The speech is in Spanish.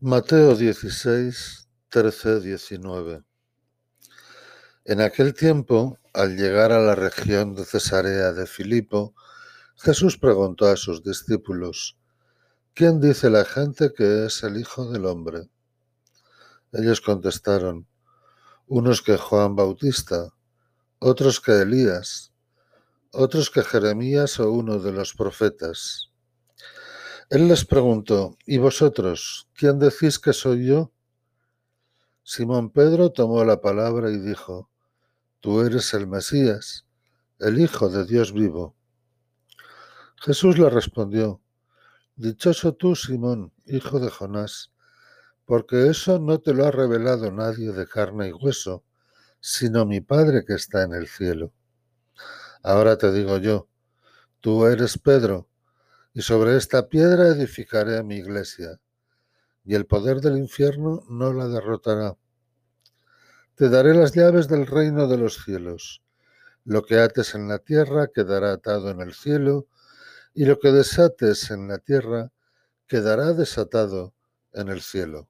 Mateo 16, 13, 19. En aquel tiempo, al llegar a la región de Cesarea de Filipo, Jesús preguntó a sus discípulos, ¿quién dice la gente que es el Hijo del Hombre? Ellos contestaron, unos que Juan Bautista, otros que Elías, otros que Jeremías o uno de los profetas. Él les preguntó, ¿y vosotros, quién decís que soy yo? Simón Pedro tomó la palabra y dijo, Tú eres el Mesías, el Hijo de Dios vivo. Jesús le respondió, Dichoso tú, Simón, hijo de Jonás, porque eso no te lo ha revelado nadie de carne y hueso, sino mi Padre que está en el cielo. Ahora te digo yo, tú eres Pedro, y sobre esta piedra edificaré mi iglesia, y el poder del infierno no la derrotará. Te daré las llaves del reino de los cielos. Lo que ates en la tierra quedará atado en el cielo, y lo que desates en la tierra quedará desatado en el cielo.